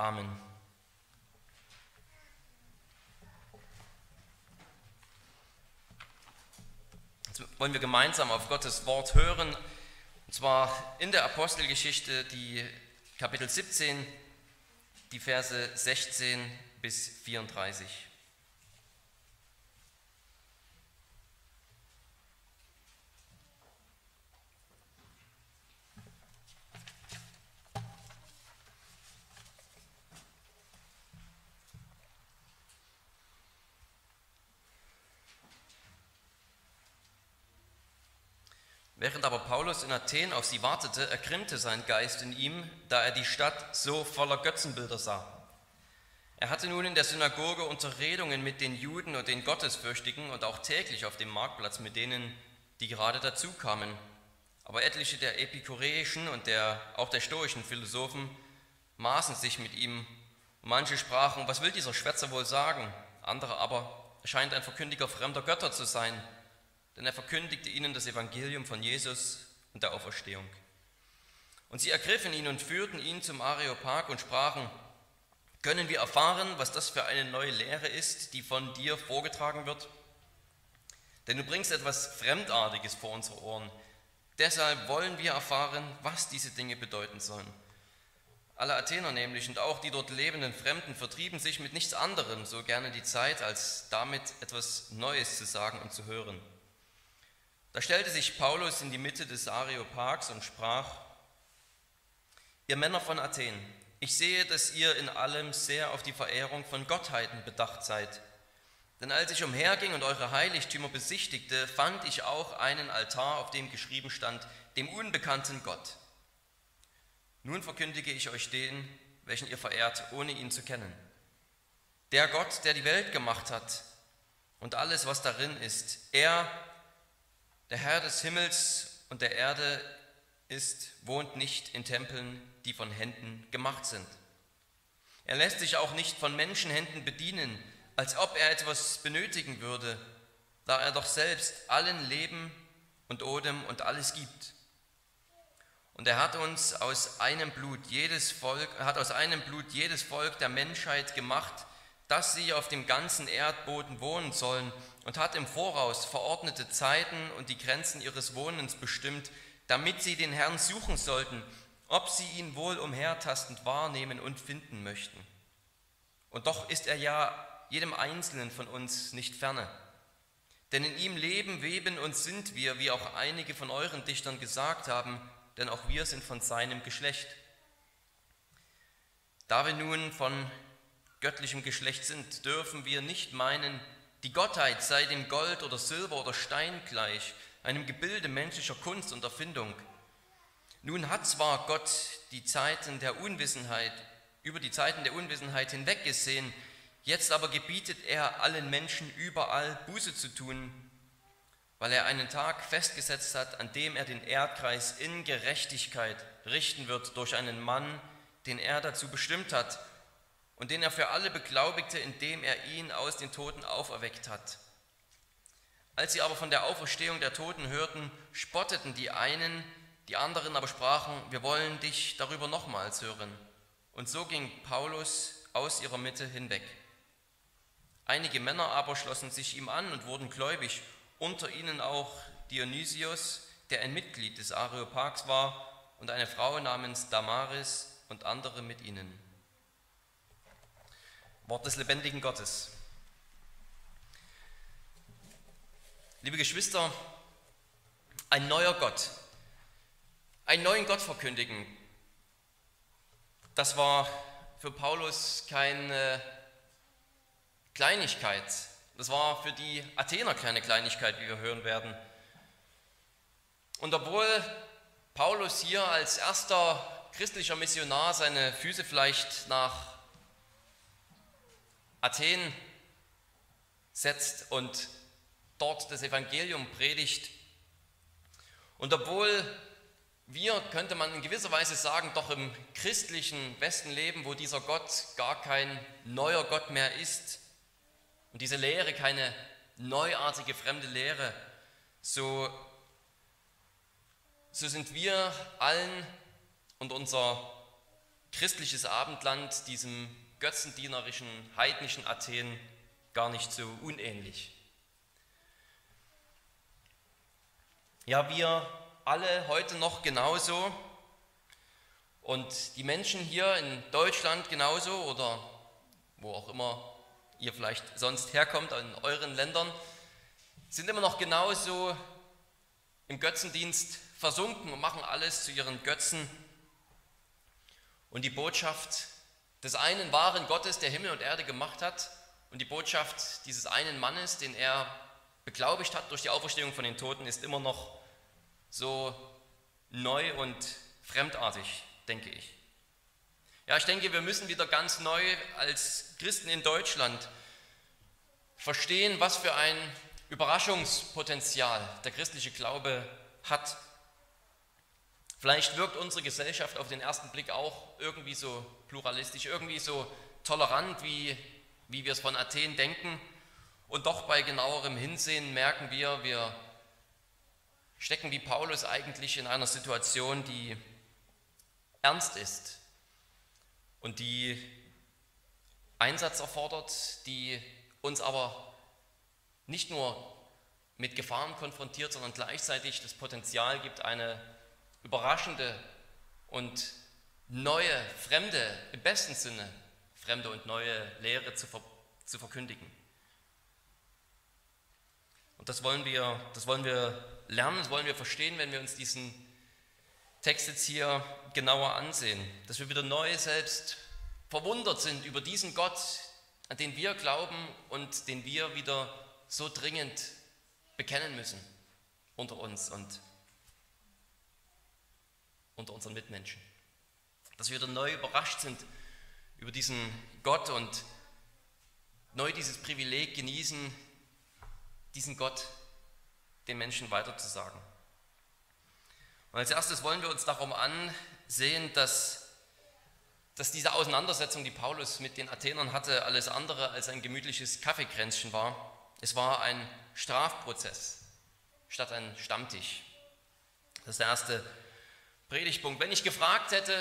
Amen. Jetzt wollen wir gemeinsam auf Gottes Wort hören, und zwar in der Apostelgeschichte, die Kapitel 17, die Verse 16 bis 34. Während aber Paulus in Athen auf sie wartete, ergrimmte sein Geist in ihm, da er die Stadt so voller Götzenbilder sah. Er hatte nun in der Synagoge Unterredungen mit den Juden und den Gottesfürchtigen und auch täglich auf dem Marktplatz mit denen, die gerade dazu kamen. Aber etliche der epikureischen und der, auch der stoischen Philosophen maßen sich mit ihm. Manche sprachen, was will dieser Schwätzer wohl sagen? Andere aber, er scheint ein Verkündiger fremder Götter zu sein denn er verkündigte ihnen das Evangelium von Jesus und der Auferstehung. Und sie ergriffen ihn und führten ihn zum Areopag und sprachen, können wir erfahren, was das für eine neue Lehre ist, die von dir vorgetragen wird? Denn du bringst etwas Fremdartiges vor unsere Ohren. Deshalb wollen wir erfahren, was diese Dinge bedeuten sollen. Alle Athener nämlich und auch die dort lebenden Fremden vertrieben sich mit nichts anderem so gerne die Zeit, als damit etwas Neues zu sagen und zu hören. Da stellte sich Paulus in die Mitte des Areopags und sprach, ihr Männer von Athen, ich sehe, dass ihr in allem sehr auf die Verehrung von Gottheiten bedacht seid. Denn als ich umherging und eure Heiligtümer besichtigte, fand ich auch einen Altar, auf dem geschrieben stand, dem unbekannten Gott. Nun verkündige ich euch den, welchen ihr verehrt, ohne ihn zu kennen. Der Gott, der die Welt gemacht hat und alles, was darin ist, er der Herr des Himmels und der Erde ist, wohnt nicht in Tempeln, die von Händen gemacht sind. Er lässt sich auch nicht von Menschenhänden bedienen, als ob er etwas benötigen würde, da er doch selbst allen Leben und Odem und alles gibt. Und er hat uns aus einem Blut jedes Volk, hat aus einem Blut jedes Volk der Menschheit gemacht, dass sie auf dem ganzen Erdboden wohnen sollen und hat im Voraus verordnete Zeiten und die Grenzen ihres Wohnens bestimmt, damit sie den Herrn suchen sollten, ob sie ihn wohl umhertastend wahrnehmen und finden möchten. Und doch ist er ja jedem Einzelnen von uns nicht ferne. Denn in ihm leben, weben und sind wir, wie auch einige von euren Dichtern gesagt haben, denn auch wir sind von seinem Geschlecht. Da wir nun von göttlichem Geschlecht sind, dürfen wir nicht meinen, die Gottheit sei dem Gold oder Silber oder Stein gleich, einem Gebilde menschlicher Kunst und Erfindung. Nun hat zwar Gott die Zeiten der Unwissenheit, über die Zeiten der Unwissenheit hinweggesehen, jetzt aber gebietet er allen Menschen überall Buße zu tun, weil er einen Tag festgesetzt hat, an dem er den Erdkreis in Gerechtigkeit richten wird durch einen Mann, den er dazu bestimmt hat und den er für alle beglaubigte, indem er ihn aus den Toten auferweckt hat. Als sie aber von der Auferstehung der Toten hörten, spotteten die einen, die anderen aber sprachen, wir wollen dich darüber nochmals hören. Und so ging Paulus aus ihrer Mitte hinweg. Einige Männer aber schlossen sich ihm an und wurden gläubig, unter ihnen auch Dionysios, der ein Mitglied des Areopags war, und eine Frau namens Damaris und andere mit ihnen. Wort des lebendigen Gottes. Liebe Geschwister, ein neuer Gott, einen neuen Gott verkündigen, das war für Paulus keine Kleinigkeit. Das war für die Athener keine Kleinigkeit, wie wir hören werden. Und obwohl Paulus hier als erster christlicher Missionar seine Füße vielleicht nach Athen setzt und dort das Evangelium predigt. Und obwohl wir, könnte man in gewisser Weise sagen, doch im christlichen Westen leben, wo dieser Gott gar kein neuer Gott mehr ist und diese Lehre keine neuartige fremde Lehre, so, so sind wir allen und unser christliches Abendland diesem götzendienerischen, heidnischen Athen gar nicht so unähnlich. Ja, wir alle heute noch genauso und die Menschen hier in Deutschland genauso oder wo auch immer ihr vielleicht sonst herkommt, in euren Ländern, sind immer noch genauso im Götzendienst versunken und machen alles zu ihren Götzen. Und die Botschaft des einen wahren Gottes, der Himmel und Erde gemacht hat, und die Botschaft dieses einen Mannes, den er beglaubigt hat durch die Auferstehung von den Toten, ist immer noch so neu und fremdartig, denke ich. Ja, ich denke, wir müssen wieder ganz neu als Christen in Deutschland verstehen, was für ein Überraschungspotenzial der christliche Glaube hat. Vielleicht wirkt unsere Gesellschaft auf den ersten Blick auch irgendwie so pluralistisch, irgendwie so tolerant, wie, wie wir es von Athen denken. Und doch bei genauerem Hinsehen merken wir, wir stecken wie Paulus eigentlich in einer Situation, die ernst ist und die Einsatz erfordert, die uns aber nicht nur mit Gefahren konfrontiert, sondern gleichzeitig das Potenzial gibt, eine überraschende und neue, fremde, im besten Sinne fremde und neue Lehre zu, ver zu verkündigen. Und das wollen, wir, das wollen wir lernen, das wollen wir verstehen, wenn wir uns diesen Text jetzt hier genauer ansehen. Dass wir wieder neu selbst verwundert sind über diesen Gott, an den wir glauben und den wir wieder so dringend bekennen müssen unter uns und unter unseren Mitmenschen. Dass wir wieder neu überrascht sind über diesen Gott und neu dieses Privileg genießen, diesen Gott den Menschen weiterzusagen. Und als erstes wollen wir uns darum ansehen, dass, dass diese Auseinandersetzung, die Paulus mit den Athenern hatte, alles andere als ein gemütliches Kaffeekränzchen war. Es war ein Strafprozess statt ein Stammtisch. Das ist der erste Predigtpunkt. Wenn ich gefragt hätte,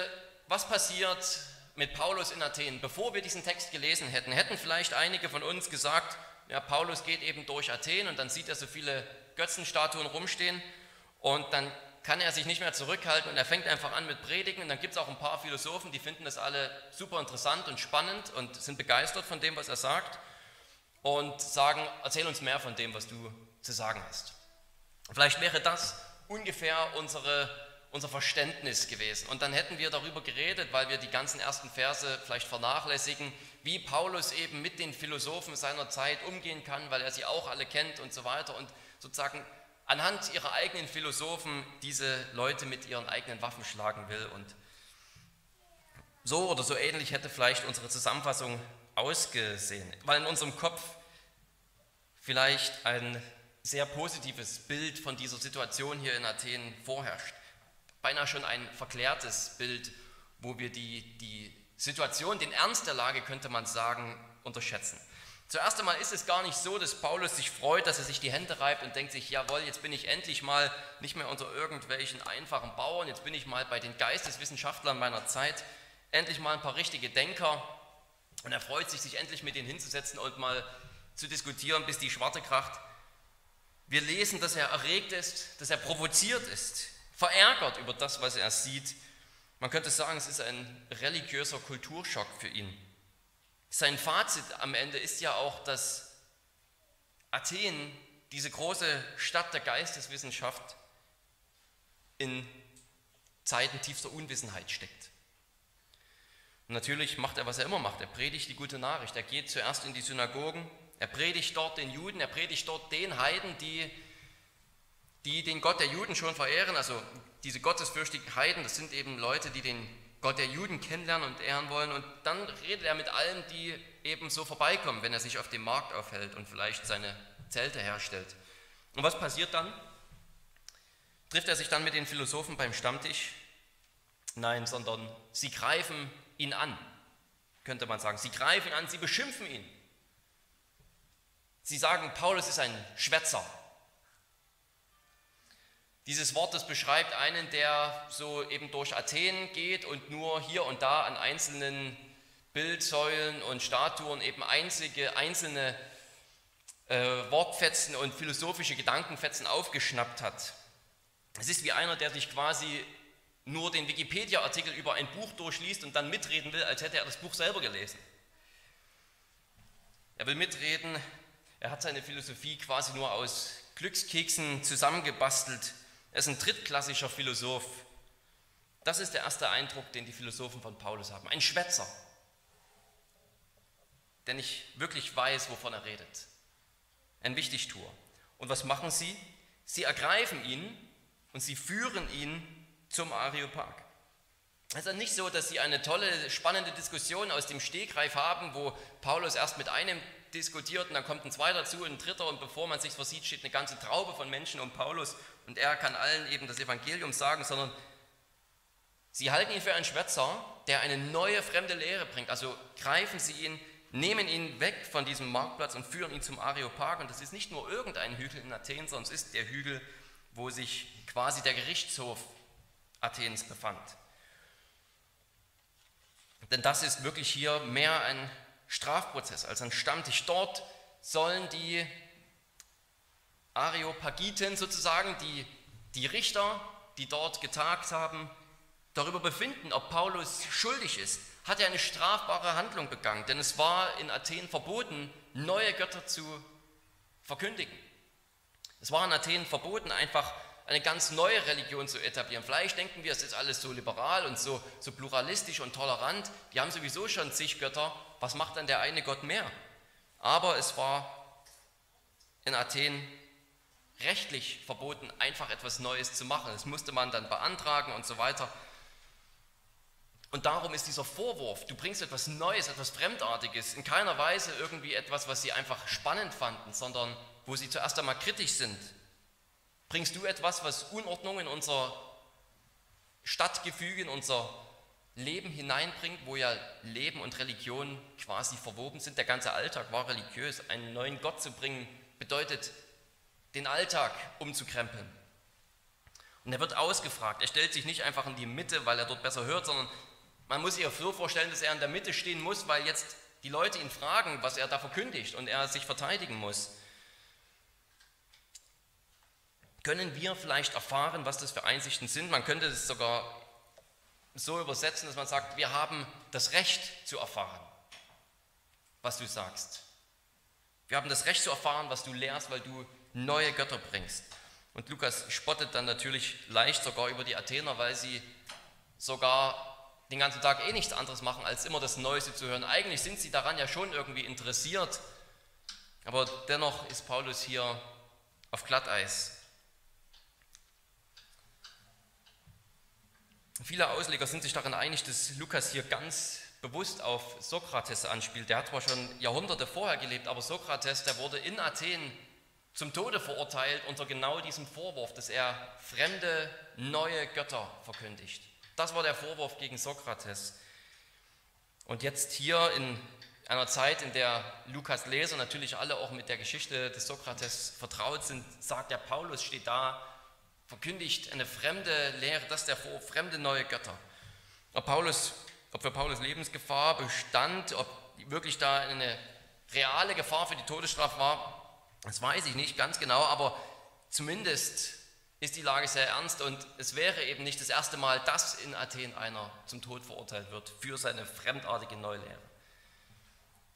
was passiert mit Paulus in Athen, bevor wir diesen Text gelesen hätten, hätten vielleicht einige von uns gesagt, ja, Paulus geht eben durch Athen und dann sieht er so viele Götzenstatuen rumstehen und dann kann er sich nicht mehr zurückhalten und er fängt einfach an mit Predigen und dann gibt es auch ein paar Philosophen, die finden das alle super interessant und spannend und sind begeistert von dem, was er sagt und sagen, erzähl uns mehr von dem, was du zu sagen hast. Vielleicht wäre das ungefähr unsere, unser Verständnis gewesen. Und dann hätten wir darüber geredet, weil wir die ganzen ersten Verse vielleicht vernachlässigen, wie Paulus eben mit den Philosophen seiner Zeit umgehen kann, weil er sie auch alle kennt und so weiter. Und sozusagen anhand ihrer eigenen Philosophen diese Leute mit ihren eigenen Waffen schlagen will. Und so oder so ähnlich hätte vielleicht unsere Zusammenfassung ausgesehen, weil in unserem Kopf vielleicht ein sehr positives Bild von dieser Situation hier in Athen vorherrscht. Beinahe schon ein verklärtes Bild, wo wir die, die Situation, den Ernst der Lage, könnte man sagen, unterschätzen. Zuerst einmal ist es gar nicht so, dass Paulus sich freut, dass er sich die Hände reibt und denkt sich, jawohl, jetzt bin ich endlich mal nicht mehr unter irgendwelchen einfachen Bauern, jetzt bin ich mal bei den Geisteswissenschaftlern meiner Zeit, endlich mal ein paar richtige Denker, und er freut sich, sich endlich mit ihnen hinzusetzen und mal zu diskutieren, bis die Schwarte kracht. Wir lesen, dass er erregt ist, dass er provoziert ist, verärgert über das, was er sieht. Man könnte sagen, es ist ein religiöser Kulturschock für ihn. Sein Fazit am Ende ist ja auch, dass Athen, diese große Stadt der Geisteswissenschaft, in Zeiten tiefster Unwissenheit steckt. Und natürlich macht er, was er immer macht. Er predigt die gute Nachricht. Er geht zuerst in die Synagogen. Er predigt dort den Juden. Er predigt dort den Heiden, die, die den Gott der Juden schon verehren. Also diese gottesfürchtigen Heiden, das sind eben Leute, die den Gott der Juden kennenlernen und ehren wollen. Und dann redet er mit allen, die eben so vorbeikommen, wenn er sich auf dem Markt aufhält und vielleicht seine Zelte herstellt. Und was passiert dann? Trifft er sich dann mit den Philosophen beim Stammtisch? Nein, sondern sie greifen ihn an, könnte man sagen. Sie greifen ihn an, sie beschimpfen ihn. Sie sagen, Paulus ist ein Schwätzer. Dieses Wort, das beschreibt einen, der so eben durch Athen geht und nur hier und da an einzelnen Bildsäulen und Statuen eben einzige, einzelne äh, Wortfetzen und philosophische Gedankenfetzen aufgeschnappt hat. Es ist wie einer, der sich quasi nur den Wikipedia-Artikel über ein Buch durchliest und dann mitreden will, als hätte er das Buch selber gelesen. Er will mitreden, er hat seine Philosophie quasi nur aus Glückskeksen zusammengebastelt. Er ist ein drittklassischer Philosoph. Das ist der erste Eindruck, den die Philosophen von Paulus haben. Ein Schwätzer, der nicht wirklich weiß, wovon er redet. Ein Wichtigtuer. Und was machen sie? Sie ergreifen ihn und sie führen ihn zum Areopag. Es ist nicht so, dass sie eine tolle, spannende Diskussion aus dem Stegreif haben, wo Paulus erst mit einem diskutiert und dann kommt ein zweiter dazu, ein dritter und bevor man sich versieht, steht eine ganze Traube von Menschen um Paulus und er kann allen eben das Evangelium sagen, sondern sie halten ihn für einen Schwätzer, der eine neue fremde Lehre bringt. Also greifen sie ihn, nehmen ihn weg von diesem Marktplatz und führen ihn zum Areopag und das ist nicht nur irgendein Hügel in Athen, sondern es ist der Hügel, wo sich quasi der Gerichtshof Athens befand. Denn das ist wirklich hier mehr ein Strafprozess als ein Stammtisch. Dort sollen die Areopagiten sozusagen, die, die Richter, die dort getagt haben, darüber befinden, ob Paulus schuldig ist. Hat er eine strafbare Handlung begangen? Denn es war in Athen verboten, neue Götter zu verkündigen. Es war in Athen verboten, einfach eine ganz neue Religion zu etablieren. Vielleicht denken wir, es ist alles so liberal und so, so pluralistisch und tolerant. Die haben sowieso schon zig Götter. Was macht dann der eine Gott mehr? Aber es war in Athen rechtlich verboten, einfach etwas Neues zu machen. Das musste man dann beantragen und so weiter. Und darum ist dieser Vorwurf, du bringst etwas Neues, etwas Fremdartiges, in keiner Weise irgendwie etwas, was sie einfach spannend fanden, sondern wo sie zuerst einmal kritisch sind. Bringst du etwas, was Unordnung in unser Stadtgefüge, in unser Leben hineinbringt, wo ja Leben und Religion quasi verwoben sind? Der ganze Alltag war religiös. Einen neuen Gott zu bringen bedeutet, den Alltag umzukrempeln. Und er wird ausgefragt. Er stellt sich nicht einfach in die Mitte, weil er dort besser hört, sondern man muss sich so vorstellen, dass er in der Mitte stehen muss, weil jetzt die Leute ihn fragen, was er da verkündigt und er sich verteidigen muss. Können wir vielleicht erfahren, was das für Einsichten sind? Man könnte es sogar so übersetzen, dass man sagt, wir haben das Recht zu erfahren, was du sagst. Wir haben das Recht zu erfahren, was du lehrst, weil du neue Götter bringst. Und Lukas spottet dann natürlich leicht sogar über die Athener, weil sie sogar den ganzen Tag eh nichts anderes machen, als immer das Neueste zu hören. Eigentlich sind sie daran ja schon irgendwie interessiert, aber dennoch ist Paulus hier auf Glatteis. Viele Ausleger sind sich darin einig, dass Lukas hier ganz bewusst auf Sokrates anspielt. Der hat zwar schon Jahrhunderte vorher gelebt, aber Sokrates, der wurde in Athen zum Tode verurteilt unter genau diesem Vorwurf, dass er fremde, neue Götter verkündigt. Das war der Vorwurf gegen Sokrates. Und jetzt hier in einer Zeit, in der Lukas Leser natürlich alle auch mit der Geschichte des Sokrates vertraut sind, sagt der Paulus, steht da, verkündigt eine fremde Lehre, das der vor, fremde neue Götter. Ob, Paulus, ob für Paulus Lebensgefahr bestand, ob wirklich da eine reale Gefahr für die Todesstrafe war, das weiß ich nicht ganz genau, aber zumindest ist die Lage sehr ernst und es wäre eben nicht das erste Mal, dass in Athen einer zum Tod verurteilt wird für seine fremdartige Neulehre.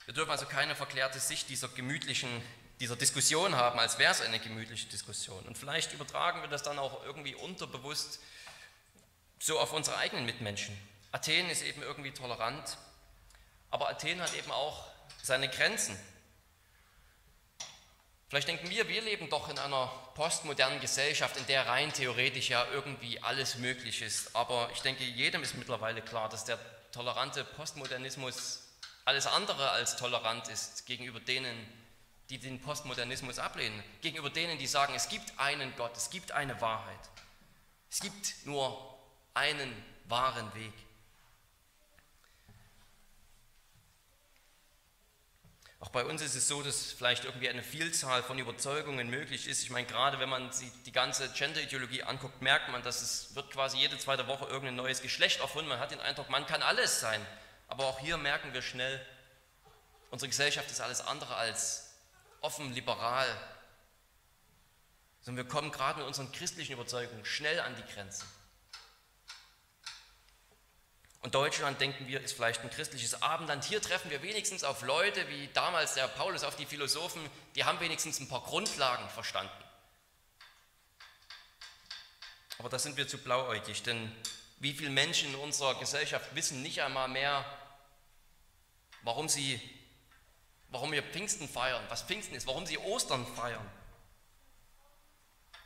Wir dürfen also keine verklärte Sicht dieser gemütlichen dieser Diskussion haben, als wäre es eine gemütliche Diskussion. Und vielleicht übertragen wir das dann auch irgendwie unterbewusst so auf unsere eigenen Mitmenschen. Athen ist eben irgendwie tolerant, aber Athen hat eben auch seine Grenzen. Vielleicht denken wir, wir leben doch in einer postmodernen Gesellschaft, in der rein theoretisch ja irgendwie alles möglich ist. Aber ich denke, jedem ist mittlerweile klar, dass der tolerante Postmodernismus alles andere als tolerant ist gegenüber denen, die den Postmodernismus ablehnen, gegenüber denen, die sagen, es gibt einen Gott, es gibt eine Wahrheit. Es gibt nur einen wahren Weg. Auch bei uns ist es so, dass vielleicht irgendwie eine Vielzahl von Überzeugungen möglich ist. Ich meine, gerade wenn man sich die ganze Gender-Ideologie anguckt, merkt man, dass es wird quasi jede zweite Woche irgendein neues Geschlecht erfunden. Man hat den Eindruck, man kann alles sein. Aber auch hier merken wir schnell, unsere Gesellschaft ist alles andere als offen, liberal. Sondern wir kommen gerade mit unseren christlichen Überzeugungen schnell an die Grenzen. Und Deutschland, denken wir, ist vielleicht ein christliches Abendland. Hier treffen wir wenigstens auf Leute, wie damals der Paulus auf die Philosophen, die haben wenigstens ein paar Grundlagen verstanden. Aber da sind wir zu blauäugig, denn wie viele Menschen in unserer Gesellschaft wissen nicht einmal mehr, warum sie, warum wir Pfingsten feiern, was Pfingsten ist, warum sie Ostern feiern.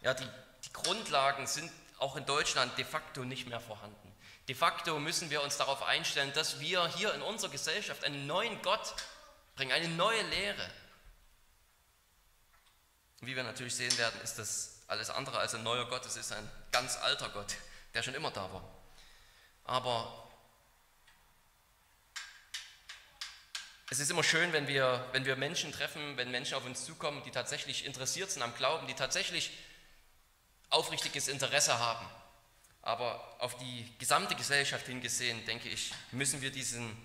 Ja, die, die Grundlagen sind auch in Deutschland de facto nicht mehr vorhanden. De facto müssen wir uns darauf einstellen, dass wir hier in unserer Gesellschaft einen neuen Gott bringen, eine neue Lehre. Wie wir natürlich sehen werden, ist das alles andere als ein neuer Gott. Es ist ein ganz alter Gott, der schon immer da war. Aber es ist immer schön, wenn wir, wenn wir Menschen treffen, wenn Menschen auf uns zukommen, die tatsächlich interessiert sind am Glauben, die tatsächlich aufrichtiges Interesse haben aber auf die gesamte Gesellschaft hingesehen, denke ich, müssen wir diesen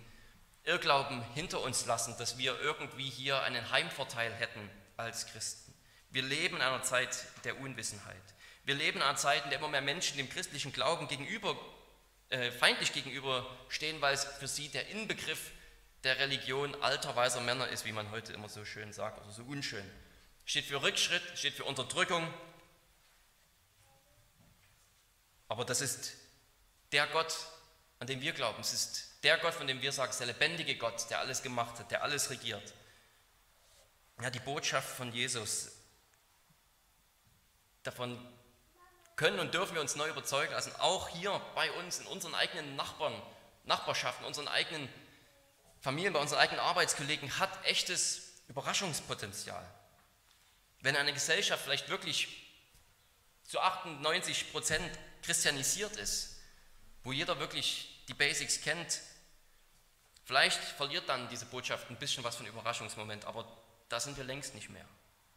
Irrglauben hinter uns lassen, dass wir irgendwie hier einen Heimvorteil hätten als Christen. Wir leben in einer Zeit der Unwissenheit. Wir leben in einer Zeit, in der immer mehr Menschen dem christlichen Glauben gegenüber, äh, feindlich gegenüberstehen, weil es für sie der Inbegriff der Religion alter weißer Männer ist, wie man heute immer so schön sagt, oder so unschön. Steht für Rückschritt, steht für Unterdrückung, aber das ist der Gott, an den wir glauben. Es ist der Gott, von dem wir sagen, es ist der lebendige Gott, der alles gemacht hat, der alles regiert. Ja, die Botschaft von Jesus, davon können und dürfen wir uns neu überzeugen lassen, auch hier bei uns, in unseren eigenen Nachbarn, Nachbarschaften, unseren eigenen Familien, bei unseren eigenen Arbeitskollegen, hat echtes Überraschungspotenzial. Wenn eine Gesellschaft vielleicht wirklich zu 98 Prozent christianisiert ist, wo jeder wirklich die Basics kennt, vielleicht verliert dann diese Botschaft ein bisschen was von Überraschungsmoment, aber da sind wir längst nicht mehr.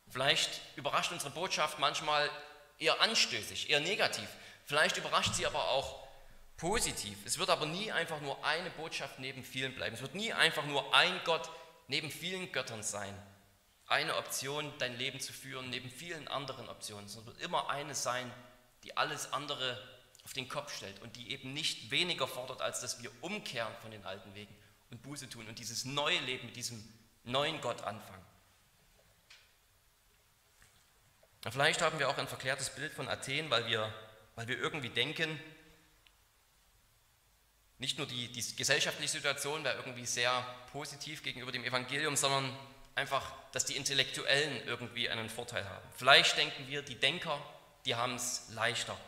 Vielleicht überrascht unsere Botschaft manchmal eher anstößig, eher negativ. Vielleicht überrascht sie aber auch positiv. Es wird aber nie einfach nur eine Botschaft neben vielen bleiben. Es wird nie einfach nur ein Gott neben vielen Göttern sein. Eine Option, dein Leben zu führen, neben vielen anderen Optionen. Es wird immer eine sein, die alles andere auf den Kopf stellt und die eben nicht weniger fordert, als dass wir umkehren von den alten Wegen und Buße tun und dieses neue Leben mit diesem neuen Gott anfangen. vielleicht haben wir auch ein verklärtes Bild von Athen, weil wir, weil wir irgendwie denken, nicht nur die, die gesellschaftliche Situation wäre irgendwie sehr positiv gegenüber dem Evangelium, sondern einfach, dass die Intellektuellen irgendwie einen Vorteil haben. Vielleicht denken wir, die Denker die haben es leichter.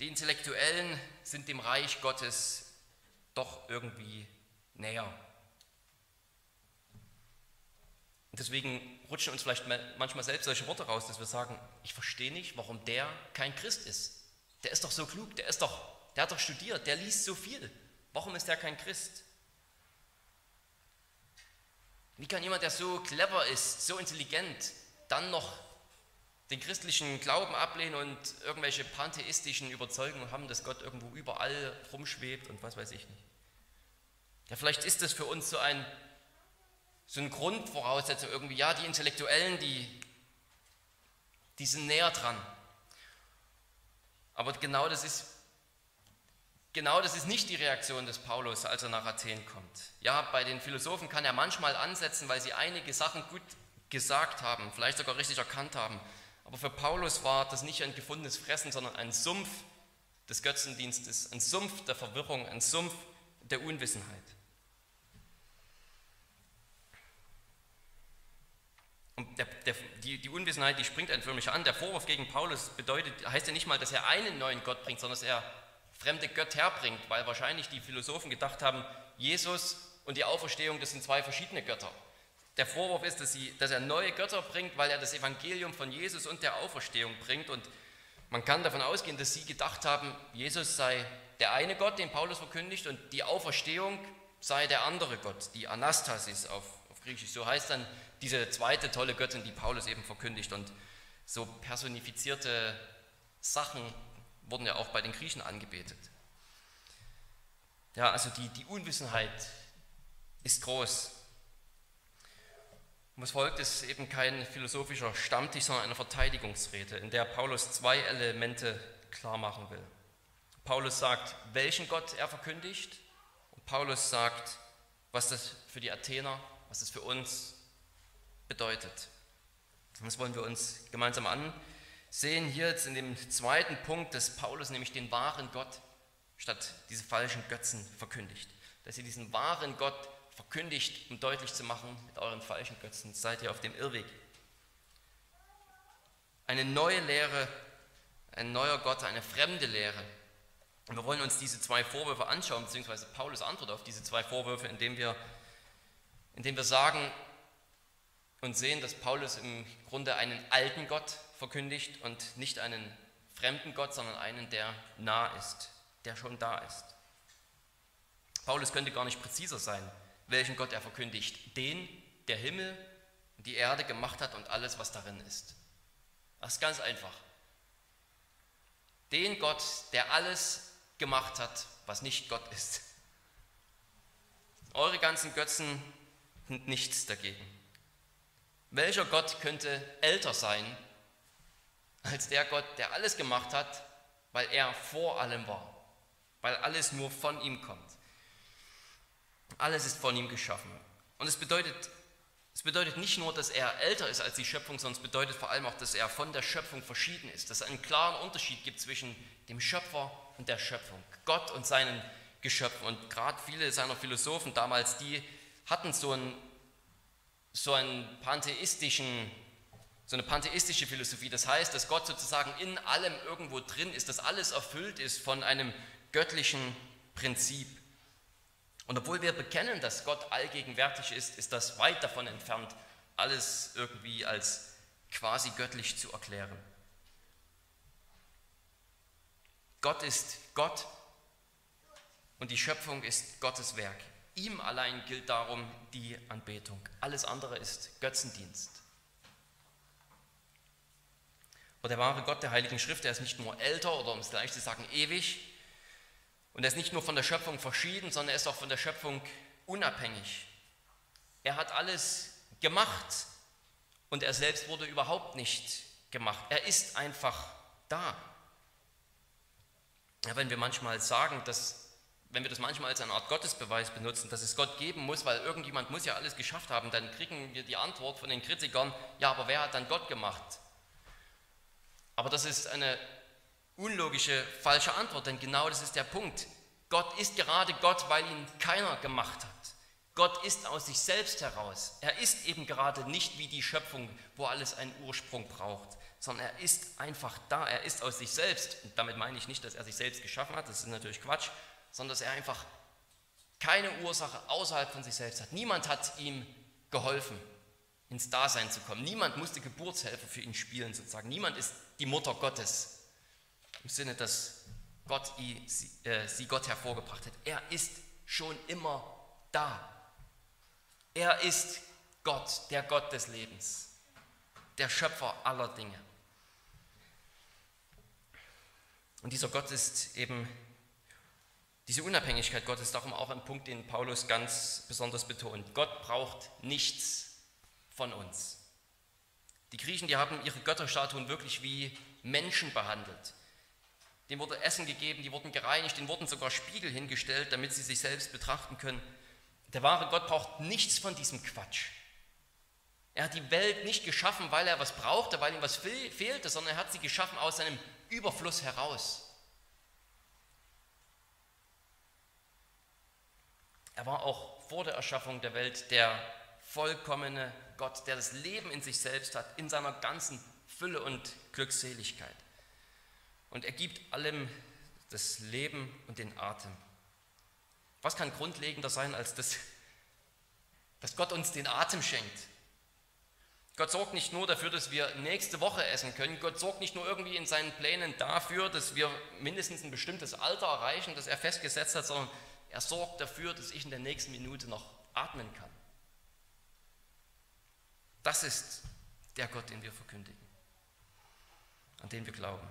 Die Intellektuellen sind dem Reich Gottes doch irgendwie näher. Deswegen rutschen uns vielleicht manchmal selbst solche Worte raus, dass wir sagen, ich verstehe nicht, warum der kein Christ ist. Der ist doch so klug, der ist doch, der hat doch studiert, der liest so viel. Warum ist der kein Christ? Wie kann jemand, der so clever ist, so intelligent, dann noch den christlichen Glauben ablehnen und irgendwelche pantheistischen Überzeugungen haben, dass Gott irgendwo überall rumschwebt und was weiß ich nicht. Ja, vielleicht ist das für uns so ein so eine Grundvoraussetzung irgendwie, ja, die Intellektuellen, die, die sind näher dran. Aber genau das ist genau das ist nicht die Reaktion des Paulus, als er nach Athen kommt. Ja, bei den Philosophen kann er manchmal ansetzen, weil sie einige Sachen gut gesagt haben, vielleicht sogar richtig erkannt haben. Aber für Paulus war das nicht ein gefundenes Fressen, sondern ein Sumpf des Götzendienstes, ein Sumpf der Verwirrung, ein Sumpf der Unwissenheit. Und der, der, die, die, Unwissenheit, die springt einen förmlich an. Der Vorwurf gegen Paulus bedeutet, heißt ja nicht mal, dass er einen neuen Gott bringt, sondern dass er fremde Gott herbringt, weil wahrscheinlich die Philosophen gedacht haben, Jesus und die Auferstehung, das sind zwei verschiedene Götter. Der Vorwurf ist, dass, sie, dass er neue Götter bringt, weil er das Evangelium von Jesus und der Auferstehung bringt. Und man kann davon ausgehen, dass sie gedacht haben, Jesus sei der eine Gott, den Paulus verkündigt, und die Auferstehung sei der andere Gott, die Anastasis auf, auf Griechisch. So heißt dann diese zweite tolle Göttin, die Paulus eben verkündigt. Und so personifizierte Sachen wurden ja auch bei den Griechen angebetet. Ja, also die, die Unwissenheit ist groß. Was folgt, ist eben kein philosophischer Stammtisch, sondern eine Verteidigungsrede, in der Paulus zwei Elemente klar machen will. Paulus sagt, welchen Gott er verkündigt, und Paulus sagt, was das für die Athener, was das für uns bedeutet. Und das wollen wir uns gemeinsam ansehen. Hier jetzt in dem zweiten Punkt, dass Paulus nämlich den wahren Gott statt diese falschen Götzen verkündigt. Dass ihr diesen wahren Gott verkündigt, um deutlich zu machen, mit euren falschen Götzen seid ihr auf dem Irrweg. Eine neue Lehre, ein neuer Gott, eine fremde Lehre. Und wir wollen uns diese zwei Vorwürfe anschauen, beziehungsweise Paulus Antwort auf diese zwei Vorwürfe, indem wir, indem wir sagen und sehen, dass Paulus im Grunde einen alten Gott verkündigt und nicht einen fremden Gott, sondern einen, der nah ist, der schon da ist. Paulus könnte gar nicht präziser sein, welchen Gott er verkündigt. Den, der Himmel, die Erde gemacht hat und alles, was darin ist. Das ist ganz einfach. Den Gott, der alles gemacht hat, was nicht Gott ist. Eure ganzen Götzen sind nichts dagegen. Welcher Gott könnte älter sein als der Gott, der alles gemacht hat, weil er vor allem war, weil alles nur von ihm kommt. Alles ist von ihm geschaffen. Und es bedeutet, es bedeutet nicht nur, dass er älter ist als die Schöpfung, sondern es bedeutet vor allem auch, dass er von der Schöpfung verschieden ist, dass es einen klaren Unterschied gibt zwischen dem Schöpfer und der Schöpfung, Gott und seinen Geschöpfen. Und gerade viele seiner Philosophen damals, die hatten so einen so einen pantheistischen, so eine pantheistische Philosophie. Das heißt, dass Gott sozusagen in allem irgendwo drin ist, dass alles erfüllt ist von einem göttlichen Prinzip. Und obwohl wir bekennen, dass Gott allgegenwärtig ist, ist das weit davon entfernt, alles irgendwie als quasi göttlich zu erklären. Gott ist Gott und die Schöpfung ist Gottes Werk. Ihm allein gilt darum die Anbetung. Alles andere ist Götzendienst. Und der wahre Gott der Heiligen Schrift, der ist nicht nur älter oder um es gleich zu sagen, ewig. Und er ist nicht nur von der Schöpfung verschieden, sondern er ist auch von der Schöpfung unabhängig. Er hat alles gemacht und er selbst wurde überhaupt nicht gemacht. Er ist einfach da. Ja, wenn wir manchmal sagen, dass wenn wir das manchmal als eine Art Gottesbeweis benutzen, dass es Gott geben muss, weil irgendjemand muss ja alles geschafft haben, dann kriegen wir die Antwort von den Kritikern, ja, aber wer hat dann Gott gemacht? Aber das ist eine unlogische, falsche Antwort, denn genau das ist der Punkt. Gott ist gerade Gott, weil ihn keiner gemacht hat. Gott ist aus sich selbst heraus. Er ist eben gerade nicht wie die Schöpfung, wo alles einen Ursprung braucht, sondern er ist einfach da. Er ist aus sich selbst. Und damit meine ich nicht, dass er sich selbst geschaffen hat, das ist natürlich Quatsch, sondern dass er einfach keine Ursache außerhalb von sich selbst hat. Niemand hat ihm geholfen, ins Dasein zu kommen. Niemand musste Geburtshelfer für ihn spielen, sozusagen. Niemand ist die Mutter Gottes im Sinne, dass Gott sie, äh, sie Gott hervorgebracht hat. Er ist schon immer da. Er ist Gott, der Gott des Lebens, der Schöpfer aller Dinge. Und dieser Gott ist eben diese Unabhängigkeit Gottes darum auch ein Punkt, den Paulus ganz besonders betont. Gott braucht nichts von uns. Die Griechen, die haben ihre Götterstatuen wirklich wie Menschen behandelt. Denen wurde Essen gegeben, die wurden gereinigt, denen wurden sogar Spiegel hingestellt, damit sie sich selbst betrachten können. Der wahre Gott braucht nichts von diesem Quatsch. Er hat die Welt nicht geschaffen, weil er was brauchte, weil ihm was fehlte, sondern er hat sie geschaffen aus seinem Überfluss heraus. Er war auch vor der Erschaffung der Welt der vollkommene Gott, der das Leben in sich selbst hat, in seiner ganzen Fülle und Glückseligkeit. Und er gibt allem das Leben und den Atem. Was kann grundlegender sein, als das, dass Gott uns den Atem schenkt? Gott sorgt nicht nur dafür, dass wir nächste Woche essen können. Gott sorgt nicht nur irgendwie in seinen Plänen dafür, dass wir mindestens ein bestimmtes Alter erreichen, das er festgesetzt hat, sondern Er sorgt dafür, dass ich in der nächsten Minute noch atmen kann. Das ist der Gott, den wir verkündigen, an den wir glauben.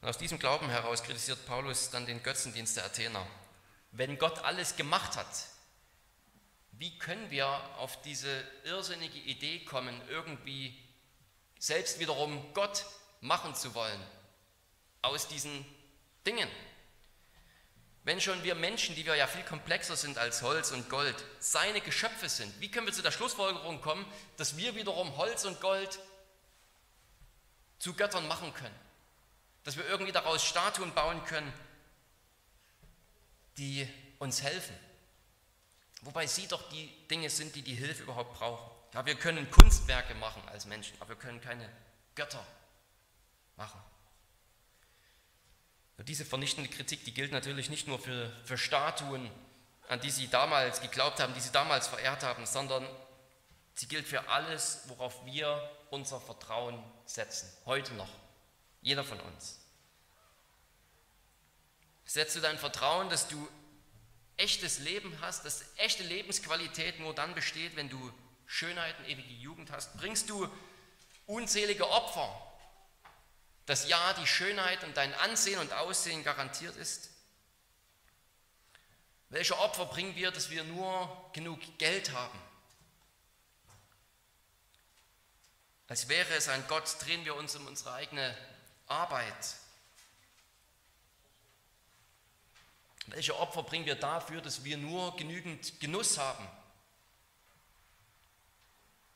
Und aus diesem Glauben heraus kritisiert Paulus dann den Götzendienst der Athener. Wenn Gott alles gemacht hat, wie können wir auf diese irrsinnige Idee kommen, irgendwie selbst wiederum Gott machen zu wollen aus diesen Dingen? Wenn schon wir Menschen, die wir ja viel komplexer sind als Holz und Gold, seine Geschöpfe sind, wie können wir zu der Schlussfolgerung kommen, dass wir wiederum Holz und Gold zu Göttern machen können? Dass wir irgendwie daraus Statuen bauen können, die uns helfen? Wobei sie doch die Dinge sind, die die Hilfe überhaupt brauchen. Ja, wir können Kunstwerke machen als Menschen, aber wir können keine Götter machen. Diese vernichtende Kritik, die gilt natürlich nicht nur für, für Statuen, an die sie damals geglaubt haben, die sie damals verehrt haben, sondern sie gilt für alles, worauf wir unser Vertrauen setzen, heute noch, jeder von uns. Setzt du dein Vertrauen, dass du echtes Leben hast, dass echte Lebensqualität nur dann besteht, wenn du Schönheit und ewige Jugend hast? Bringst du unzählige Opfer dass ja die Schönheit und dein Ansehen und Aussehen garantiert ist? Welche Opfer bringen wir, dass wir nur genug Geld haben? Als wäre es ein Gott, drehen wir uns um unsere eigene Arbeit. Welche Opfer bringen wir dafür, dass wir nur genügend Genuss haben?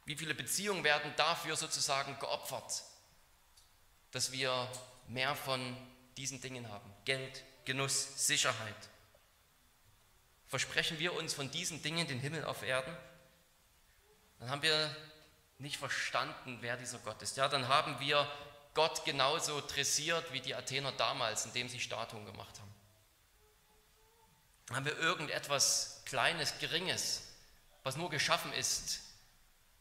Wie viele Beziehungen werden dafür sozusagen geopfert? dass wir mehr von diesen Dingen haben. Geld, Genuss, Sicherheit. Versprechen wir uns von diesen Dingen den Himmel auf Erden? Dann haben wir nicht verstanden, wer dieser Gott ist. Ja, dann haben wir Gott genauso dressiert wie die Athener damals, indem sie Statuen gemacht haben. Haben wir irgendetwas Kleines, Geringes, was nur geschaffen ist,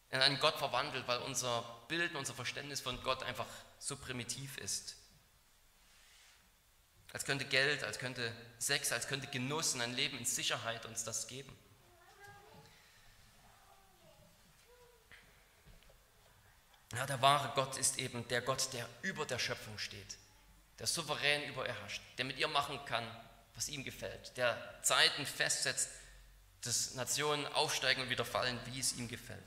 in einen Gott verwandelt, weil unser Bild, unser Verständnis von Gott einfach so primitiv ist. Als könnte Geld, als könnte Sex, als könnte Genuss und ein Leben in Sicherheit uns das geben. Ja, der wahre Gott ist eben der Gott, der über der Schöpfung steht, der souverän über ihr herrscht, der mit ihr machen kann, was ihm gefällt, der Zeiten festsetzt, dass Nationen aufsteigen und wieder fallen, wie es ihm gefällt.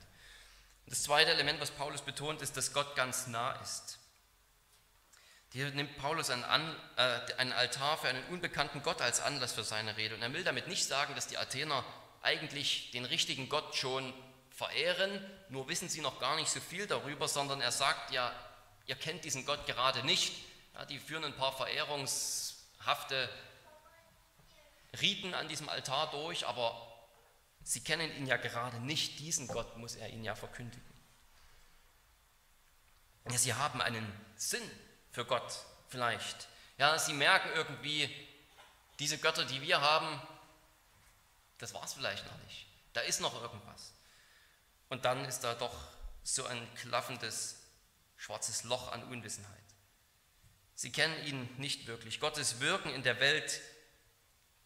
Und das zweite Element, was Paulus betont, ist, dass Gott ganz nah ist. Hier nimmt Paulus einen, An, äh, einen Altar für einen unbekannten Gott als Anlass für seine Rede. Und er will damit nicht sagen, dass die Athener eigentlich den richtigen Gott schon verehren, nur wissen sie noch gar nicht so viel darüber, sondern er sagt ja, ihr kennt diesen Gott gerade nicht. Ja, die führen ein paar verehrungshafte Riten an diesem Altar durch, aber sie kennen ihn ja gerade nicht. Diesen Gott muss er ihnen ja verkündigen. Ja, sie haben einen Sinn für Gott vielleicht. Ja, sie merken irgendwie, diese Götter, die wir haben, das war es vielleicht noch nicht. Da ist noch irgendwas. Und dann ist da doch so ein klaffendes schwarzes Loch an Unwissenheit. Sie kennen ihn nicht wirklich. Gottes Wirken in der Welt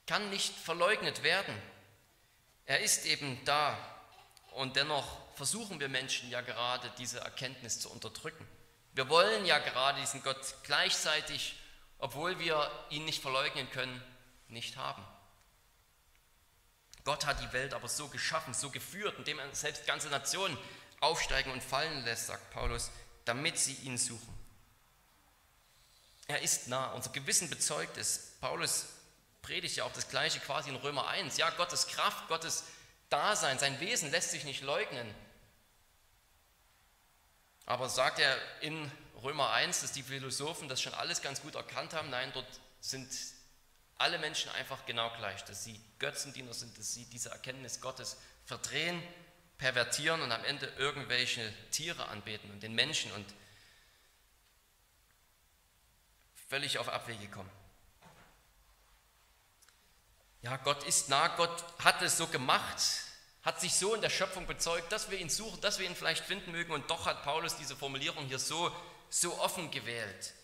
kann nicht verleugnet werden. Er ist eben da. Und dennoch versuchen wir Menschen ja gerade diese Erkenntnis zu unterdrücken. Wir wollen ja gerade diesen Gott gleichzeitig, obwohl wir ihn nicht verleugnen können, nicht haben. Gott hat die Welt aber so geschaffen, so geführt, indem er selbst ganze Nationen aufsteigen und fallen lässt, sagt Paulus, damit sie ihn suchen. Er ist nah, unser Gewissen bezeugt es. Paulus predigt ja auch das Gleiche quasi in Römer 1. Ja, Gottes Kraft, Gottes Dasein, sein Wesen lässt sich nicht leugnen. Aber sagt er in Römer 1, dass die Philosophen das schon alles ganz gut erkannt haben? Nein, dort sind alle Menschen einfach genau gleich, dass sie Götzendiener sind, dass sie diese Erkenntnis Gottes verdrehen, pervertieren und am Ende irgendwelche Tiere anbeten und den Menschen und völlig auf Abwege kommen. Ja, Gott ist nah, Gott hat es so gemacht, hat sich so in der Schöpfung bezeugt, dass wir ihn suchen, dass wir ihn vielleicht finden mögen. Und doch hat Paulus diese Formulierung hier so, so offen gewählt.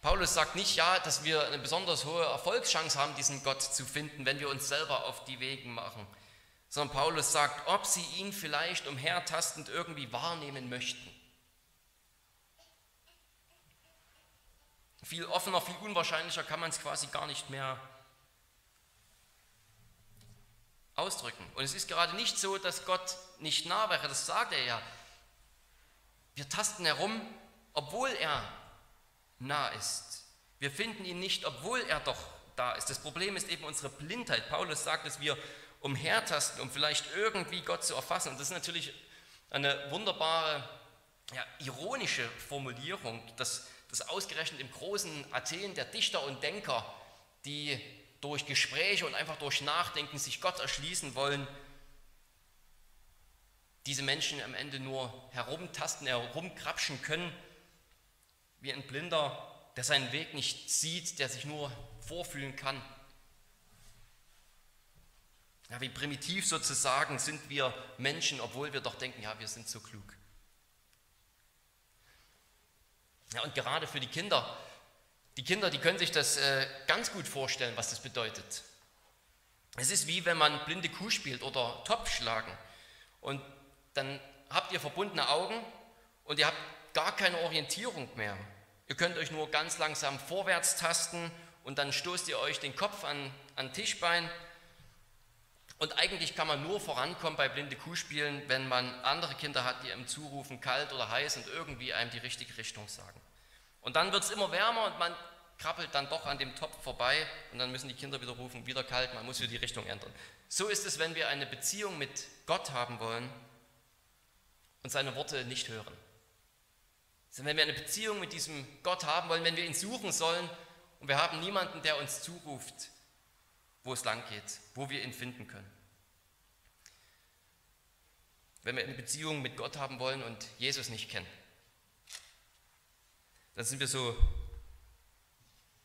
Paulus sagt nicht, ja, dass wir eine besonders hohe Erfolgschance haben, diesen Gott zu finden, wenn wir uns selber auf die Wege machen, sondern Paulus sagt, ob sie ihn vielleicht umhertastend irgendwie wahrnehmen möchten. Viel offener, viel unwahrscheinlicher kann man es quasi gar nicht mehr ausdrücken. Und es ist gerade nicht so, dass Gott nicht nah wäre, das sagt er ja. Wir tasten herum, obwohl er nah ist. Wir finden ihn nicht, obwohl er doch da ist. Das Problem ist eben unsere Blindheit. Paulus sagt, dass wir umhertasten, um vielleicht irgendwie Gott zu erfassen. Und das ist natürlich eine wunderbare, ja, ironische Formulierung, dass, dass ausgerechnet im großen Athen der Dichter und Denker, die durch Gespräche und einfach durch Nachdenken sich Gott erschließen wollen, diese Menschen am Ende nur herumtasten, herumkrapschen können, wie ein Blinder, der seinen Weg nicht sieht, der sich nur vorfühlen kann. Ja, wie primitiv sozusagen sind wir Menschen, obwohl wir doch denken, ja, wir sind so klug. Ja, und gerade für die Kinder, die Kinder, die können sich das äh, ganz gut vorstellen, was das bedeutet. Es ist wie wenn man blinde Kuh spielt oder Topf schlagen. Und dann habt ihr verbundene Augen und ihr habt gar keine Orientierung mehr. Ihr könnt euch nur ganz langsam vorwärts tasten und dann stoßt ihr euch den Kopf an, an Tischbein und eigentlich kann man nur vorankommen bei blinde Kuhspielen, wenn man andere Kinder hat, die einem zurufen, kalt oder heiß und irgendwie einem die richtige Richtung sagen. Und dann wird es immer wärmer und man krabbelt dann doch an dem Topf vorbei und dann müssen die Kinder wieder rufen, wieder kalt, man muss wieder die Richtung ändern. So ist es, wenn wir eine Beziehung mit Gott haben wollen und seine Worte nicht hören. Also wenn wir eine Beziehung mit diesem Gott haben wollen, wenn wir ihn suchen sollen und wir haben niemanden, der uns zuruft, wo es lang geht, wo wir ihn finden können. Wenn wir eine Beziehung mit Gott haben wollen und Jesus nicht kennen, dann sind wir so,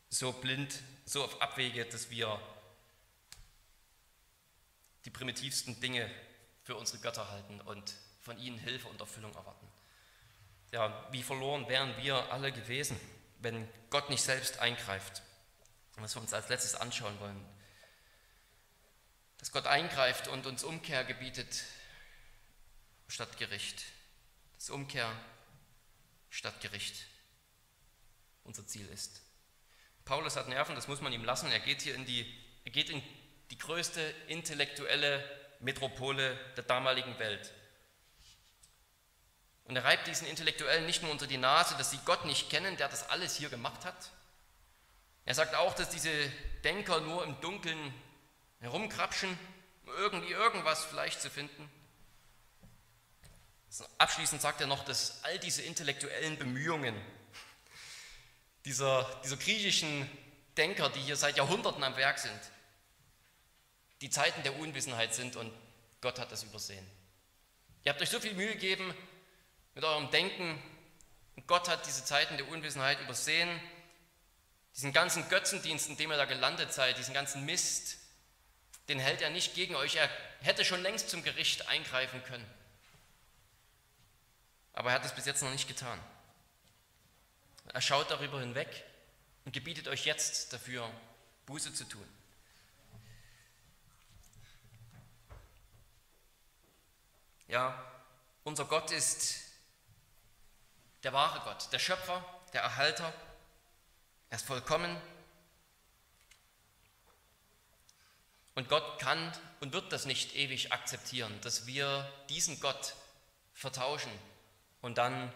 so blind, so auf Abwege, dass wir die primitivsten Dinge für unsere Götter halten und von ihnen Hilfe und Erfüllung erwarten. Ja, wie verloren wären wir alle gewesen, wenn Gott nicht selbst eingreift. Was wir uns als letztes anschauen wollen dass Gott eingreift und uns Umkehr gebietet statt Gericht. Dass Umkehr statt Gericht unser Ziel ist. Paulus hat Nerven, das muss man ihm lassen. Er geht hier in die, er geht in die größte intellektuelle Metropole der damaligen Welt. Und er reibt diesen Intellektuellen nicht nur unter die Nase, dass sie Gott nicht kennen, der das alles hier gemacht hat. Er sagt auch, dass diese Denker nur im Dunkeln herumkrapschen, um irgendwie irgendwas vielleicht zu finden. Abschließend sagt er noch, dass all diese intellektuellen Bemühungen dieser, dieser griechischen Denker, die hier seit Jahrhunderten am Werk sind, die Zeiten der Unwissenheit sind und Gott hat das übersehen. Ihr habt euch so viel Mühe gegeben mit eurem Denken und Gott hat diese Zeiten der Unwissenheit übersehen, diesen ganzen Götzendienst, in dem ihr da gelandet seid, diesen ganzen Mist, den hält er nicht gegen euch. Er hätte schon längst zum Gericht eingreifen können. Aber er hat es bis jetzt noch nicht getan. Er schaut darüber hinweg und gebietet euch jetzt dafür, Buße zu tun. Ja, unser Gott ist der wahre Gott, der Schöpfer, der Erhalter. Er ist vollkommen, Und Gott kann und wird das nicht ewig akzeptieren, dass wir diesen Gott vertauschen und dann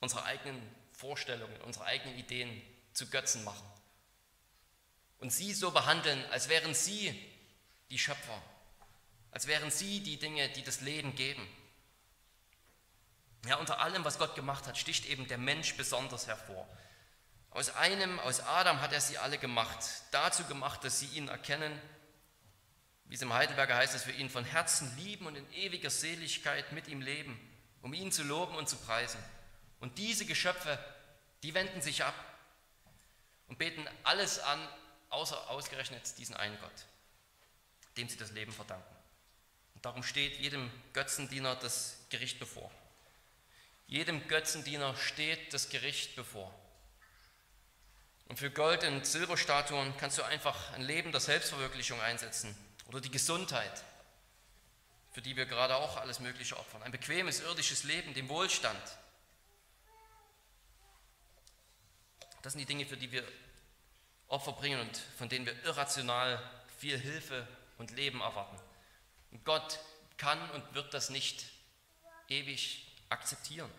unsere eigenen Vorstellungen, unsere eigenen Ideen zu Götzen machen. Und sie so behandeln, als wären sie die Schöpfer, als wären sie die Dinge, die das Leben geben. Ja, unter allem, was Gott gemacht hat, sticht eben der Mensch besonders hervor. Aus einem, aus Adam hat er sie alle gemacht, dazu gemacht, dass sie ihn erkennen. Wie es im Heidelberger heißt, dass wir ihn von Herzen lieben und in ewiger Seligkeit mit ihm leben, um ihn zu loben und zu preisen. Und diese Geschöpfe, die wenden sich ab und beten alles an, außer ausgerechnet diesen einen Gott, dem sie das Leben verdanken. Und darum steht jedem Götzendiener das Gericht bevor. Jedem Götzendiener steht das Gericht bevor. Und für Gold- und Silberstatuen kannst du einfach ein Leben der Selbstverwirklichung einsetzen oder die Gesundheit, für die wir gerade auch alles Mögliche opfern. Ein bequemes irdisches Leben, den Wohlstand. Das sind die Dinge, für die wir Opfer bringen und von denen wir irrational viel Hilfe und Leben erwarten. Und Gott kann und wird das nicht ewig akzeptieren.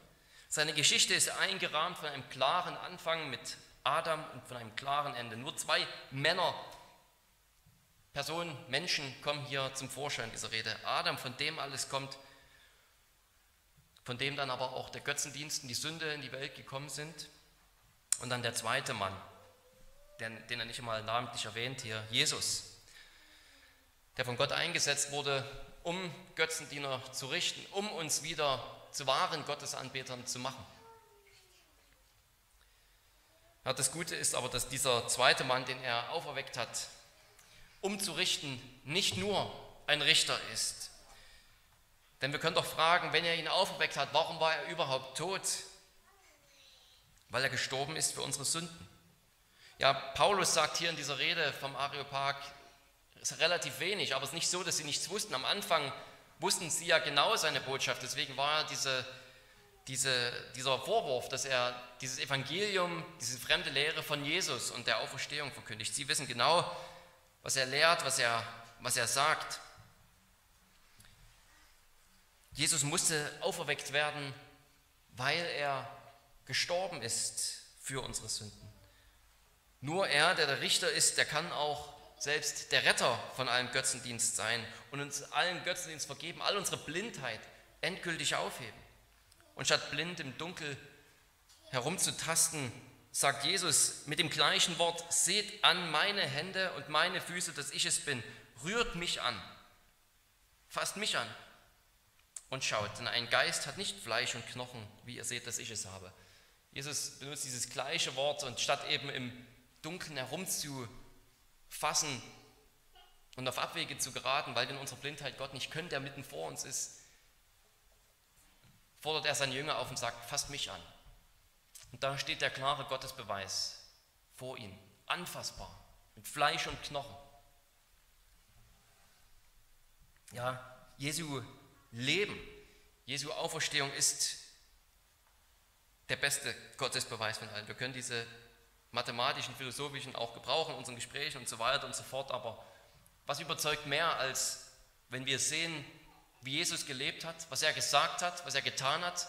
Seine Geschichte ist eingerahmt von einem klaren Anfang mit Adam und von einem klaren Ende. Nur zwei Männer, Personen, Menschen kommen hier zum Vorschein in dieser Rede. Adam, von dem alles kommt, von dem dann aber auch der Götzendienst und die Sünde in die Welt gekommen sind. Und dann der zweite Mann, den, den er nicht einmal namentlich erwähnt hier, Jesus, der von Gott eingesetzt wurde, um Götzendiener zu richten, um uns wieder zu wahren Gottesanbetern zu machen. Ja, das Gute ist aber, dass dieser zweite Mann, den er auferweckt hat, um zu richten, nicht nur ein Richter ist. Denn wir können doch fragen, wenn er ihn auferweckt hat, warum war er überhaupt tot? Weil er gestorben ist für unsere Sünden. Ja, Paulus sagt hier in dieser Rede vom Areopag relativ wenig, aber es ist nicht so, dass sie nichts wussten. Am Anfang wussten sie ja genau seine Botschaft, deswegen war diese, diese, dieser Vorwurf, dass er dieses Evangelium, diese fremde Lehre von Jesus und der Auferstehung verkündigt. Sie wissen genau, was er lehrt, was er, was er sagt. Jesus musste auferweckt werden, weil er gestorben ist für unsere Sünden. Nur er, der der Richter ist, der kann auch selbst der Retter von allem Götzendienst sein und uns allen Götzendienst vergeben, all unsere Blindheit endgültig aufheben. Und statt blind im Dunkel herumzutasten, sagt Jesus mit dem gleichen Wort, seht an meine Hände und meine Füße, dass ich es bin, rührt mich an, fasst mich an und schaut, denn ein Geist hat nicht Fleisch und Knochen, wie ihr seht, dass ich es habe. Jesus benutzt dieses gleiche Wort und statt eben im Dunkeln herumzufassen und auf Abwege zu geraten, weil wir in unserer Blindheit Gott nicht können, der mitten vor uns ist, fordert er seinen Jünger auf und sagt, fasst mich an. Und da steht der klare Gottesbeweis vor ihm, anfassbar, mit Fleisch und Knochen. Ja, Jesu Leben, Jesu Auferstehung ist der beste Gottesbeweis von allen. Wir können diese mathematischen, philosophischen auch gebrauchen unseren Gesprächen und so weiter und so fort. Aber was überzeugt mehr, als wenn wir sehen, wie Jesus gelebt hat, was er gesagt hat, was er getan hat,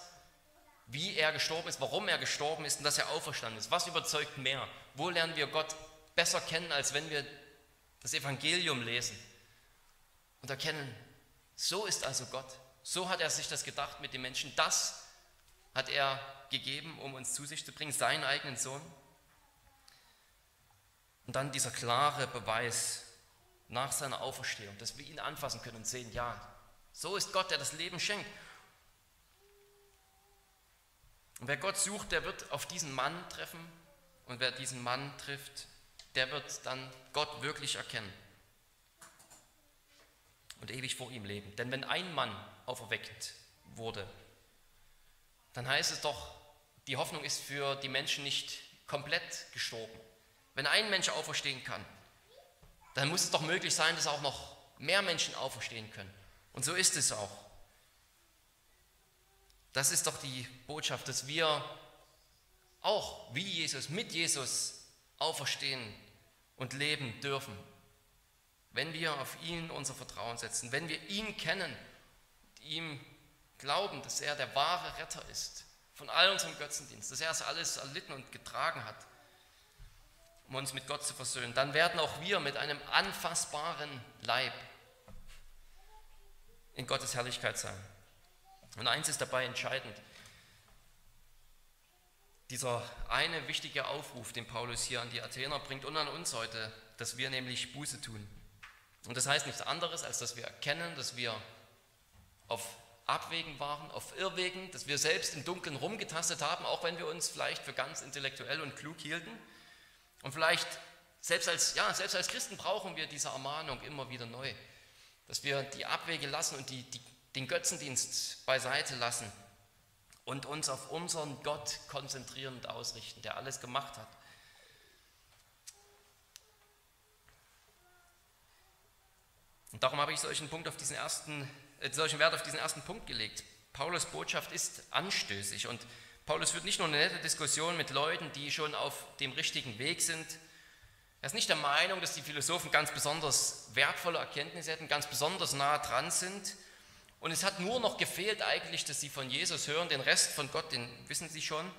wie er gestorben ist, warum er gestorben ist und dass er auferstanden ist. Was überzeugt mehr? Wo lernen wir Gott besser kennen, als wenn wir das Evangelium lesen und erkennen, so ist also Gott. So hat er sich das gedacht mit den Menschen. Das hat er gegeben, um uns zu sich zu bringen, seinen eigenen Sohn. Und dann dieser klare Beweis nach seiner Auferstehung, dass wir ihn anfassen können und sehen, ja, so ist Gott, der das Leben schenkt. Und wer Gott sucht, der wird auf diesen Mann treffen. Und wer diesen Mann trifft, der wird dann Gott wirklich erkennen und ewig vor ihm leben. Denn wenn ein Mann auferweckt wurde, dann heißt es doch, die Hoffnung ist für die Menschen nicht komplett gestorben. Wenn ein Mensch auferstehen kann, dann muss es doch möglich sein, dass auch noch mehr Menschen auferstehen können. Und so ist es auch. Das ist doch die Botschaft, dass wir auch wie Jesus, mit Jesus auferstehen und leben dürfen. Wenn wir auf ihn unser Vertrauen setzen, wenn wir ihn kennen, ihm glauben, dass er der wahre Retter ist von all unserem Götzendienst, dass er es alles erlitten und getragen hat, um uns mit Gott zu versöhnen, dann werden auch wir mit einem anfassbaren Leib in Gottes Herrlichkeit sein. Und eins ist dabei entscheidend. Dieser eine wichtige Aufruf, den Paulus hier an die Athener bringt und an uns heute, dass wir nämlich Buße tun. Und das heißt nichts anderes, als dass wir erkennen, dass wir auf Abwegen waren, auf Irrwegen, dass wir selbst im Dunkeln rumgetastet haben, auch wenn wir uns vielleicht für ganz intellektuell und klug hielten. Und vielleicht selbst als, ja, selbst als Christen brauchen wir diese Ermahnung immer wieder neu, dass wir die Abwege lassen und die, die, den Götzendienst beiseite lassen und uns auf unseren Gott konzentrieren und ausrichten, der alles gemacht hat. Und darum habe ich solchen, Punkt auf diesen ersten, äh, solchen Wert auf diesen ersten Punkt gelegt. Paulus Botschaft ist anstößig und Paulus führt nicht nur eine nette Diskussion mit Leuten, die schon auf dem richtigen Weg sind. Er ist nicht der Meinung, dass die Philosophen ganz besonders wertvolle Erkenntnisse hätten, ganz besonders nah dran sind. Und es hat nur noch gefehlt eigentlich, dass sie von Jesus hören, den Rest von Gott, den wissen sie schon.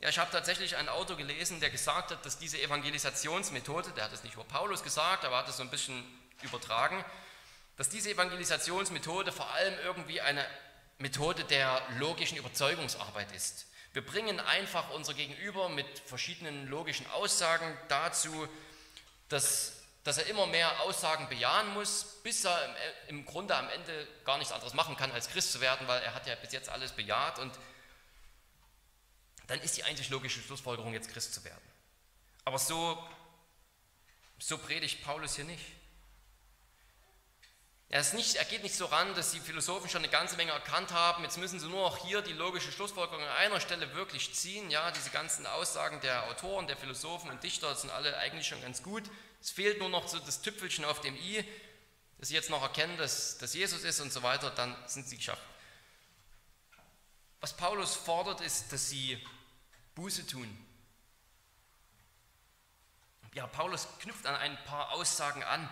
Ja, ich habe tatsächlich einen Autor gelesen, der gesagt hat, dass diese Evangelisationsmethode, der hat es nicht über Paulus gesagt, aber hat es so ein bisschen übertragen, dass diese Evangelisationsmethode vor allem irgendwie eine Methode der logischen Überzeugungsarbeit ist. Wir bringen einfach unser Gegenüber mit verschiedenen logischen Aussagen dazu, dass, dass er immer mehr Aussagen bejahen muss, bis er im, im Grunde am Ende gar nichts anderes machen kann, als Christ zu werden, weil er hat ja bis jetzt alles bejaht und dann ist die einzig logische Schlussfolgerung, jetzt Christ zu werden. Aber so, so predigt Paulus hier nicht. Er, nicht, er geht nicht so ran, dass die Philosophen schon eine ganze Menge erkannt haben. Jetzt müssen sie nur noch hier die logische Schlussfolgerung an einer Stelle wirklich ziehen. Ja, diese ganzen Aussagen der Autoren, der Philosophen und Dichter sind alle eigentlich schon ganz gut. Es fehlt nur noch so das Tüpfelchen auf dem i, dass sie jetzt noch erkennen, dass, dass Jesus ist und so weiter. Dann sind sie geschafft. Was Paulus fordert, ist, dass sie Buße tun. Ja, Paulus knüpft an ein paar Aussagen an,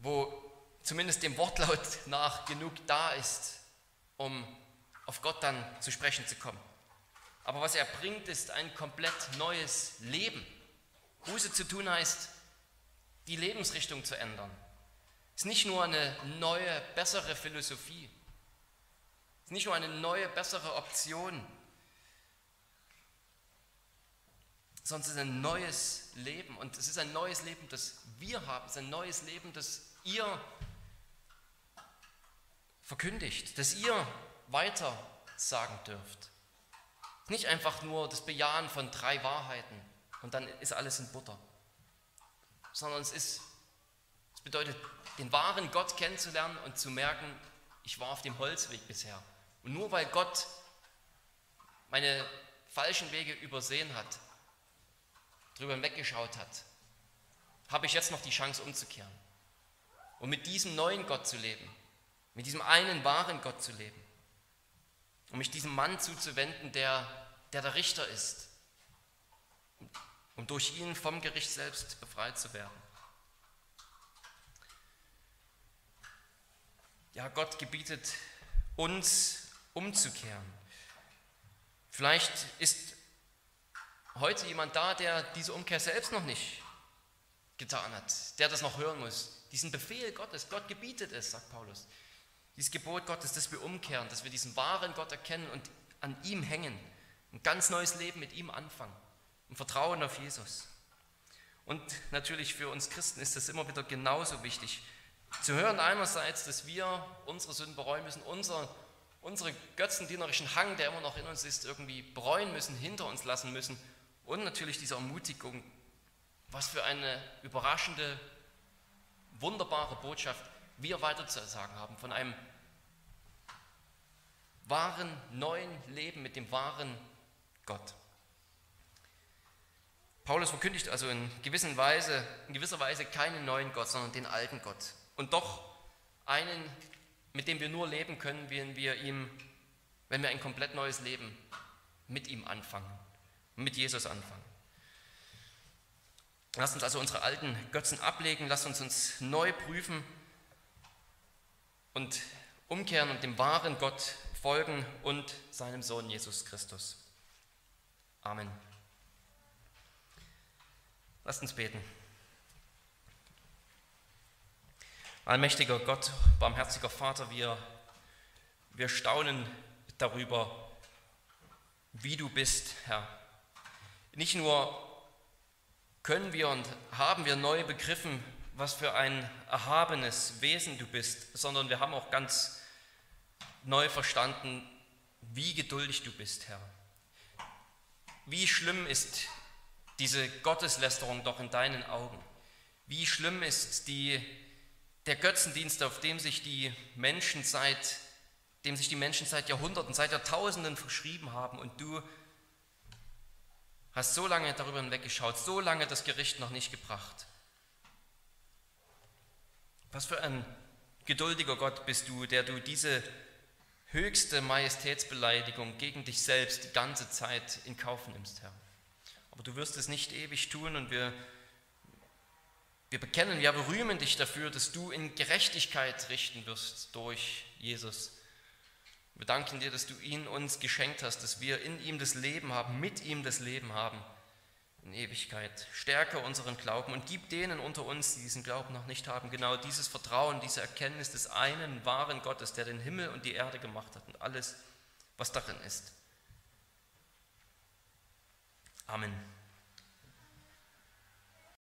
wo zumindest dem Wortlaut nach genug da ist, um auf Gott dann zu sprechen zu kommen. Aber was er bringt, ist ein komplett neues Leben. Buße zu tun heißt, die Lebensrichtung zu ändern. Es ist nicht nur eine neue, bessere Philosophie. Es ist nicht nur eine neue, bessere Option, sondern es ist ein neues Leben. Und es ist ein neues Leben, das wir haben. Es ist ein neues Leben, das ihr verkündigt, dass ihr weiter sagen dürft. Nicht einfach nur das Bejahen von drei Wahrheiten und dann ist alles in Butter, sondern es, ist, es bedeutet, den wahren Gott kennenzulernen und zu merken, ich war auf dem Holzweg bisher. Und nur weil Gott meine falschen Wege übersehen hat, drüber hinweggeschaut hat, habe ich jetzt noch die Chance umzukehren und mit diesem neuen Gott zu leben mit diesem einen wahren Gott zu leben, um mich diesem Mann zuzuwenden, der der, der Richter ist, um durch ihn vom Gericht selbst befreit zu werden. Ja, Gott gebietet uns umzukehren. Vielleicht ist heute jemand da, der diese Umkehr selbst noch nicht getan hat, der das noch hören muss. Diesen Befehl Gottes, Gott gebietet es, sagt Paulus. Dieses Gebot Gottes, dass wir umkehren, dass wir diesen wahren Gott erkennen und an ihm hängen, ein ganz neues Leben mit ihm anfangen, im Vertrauen auf Jesus. Und natürlich für uns Christen ist das immer wieder genauso wichtig, zu hören einerseits, dass wir unsere Sünden bereuen müssen, unser, unsere götzendienerischen Hang, der immer noch in uns ist, irgendwie bereuen müssen, hinter uns lassen müssen. Und natürlich diese Ermutigung, was für eine überraschende, wunderbare Botschaft wir weiterzusagen haben, von einem wahren neuen Leben mit dem wahren Gott. Paulus verkündigt also in, gewissen Weise, in gewisser Weise keinen neuen Gott, sondern den alten Gott. Und doch einen, mit dem wir nur leben können, wenn wir, ihm, wenn wir ein komplett neues Leben mit ihm anfangen, mit Jesus anfangen. Lasst uns also unsere alten Götzen ablegen, lasst uns uns neu prüfen und umkehren und dem wahren Gott folgen und seinem Sohn Jesus Christus. Amen. Lasst uns beten. Allmächtiger Gott, barmherziger Vater, wir, wir staunen darüber, wie du bist, Herr. Nicht nur können wir und haben wir neu begriffen, was für ein erhabenes Wesen du bist, sondern wir haben auch ganz neu verstanden, wie geduldig du bist, Herr. Wie schlimm ist diese Gotteslästerung doch in deinen Augen? Wie schlimm ist die, der Götzendienst, auf dem sich die Menschen seit dem sich die Menschen seit Jahrhunderten, seit Jahrtausenden verschrieben haben und du hast so lange darüber hinweggeschaut, so lange das Gericht noch nicht gebracht. Was für ein geduldiger Gott bist du, der du diese höchste Majestätsbeleidigung gegen dich selbst die ganze Zeit in Kauf nimmst, Herr. Aber du wirst es nicht ewig tun und wir, wir bekennen, wir berühmen dich dafür, dass du in Gerechtigkeit richten wirst durch Jesus. Wir danken dir, dass du ihn uns geschenkt hast, dass wir in ihm das Leben haben, mit ihm das Leben haben in Ewigkeit. Stärke unseren Glauben und gib denen unter uns, die diesen Glauben noch nicht haben, genau dieses Vertrauen, diese Erkenntnis des einen wahren Gottes, der den Himmel und die Erde gemacht hat und alles, was darin ist. Amen.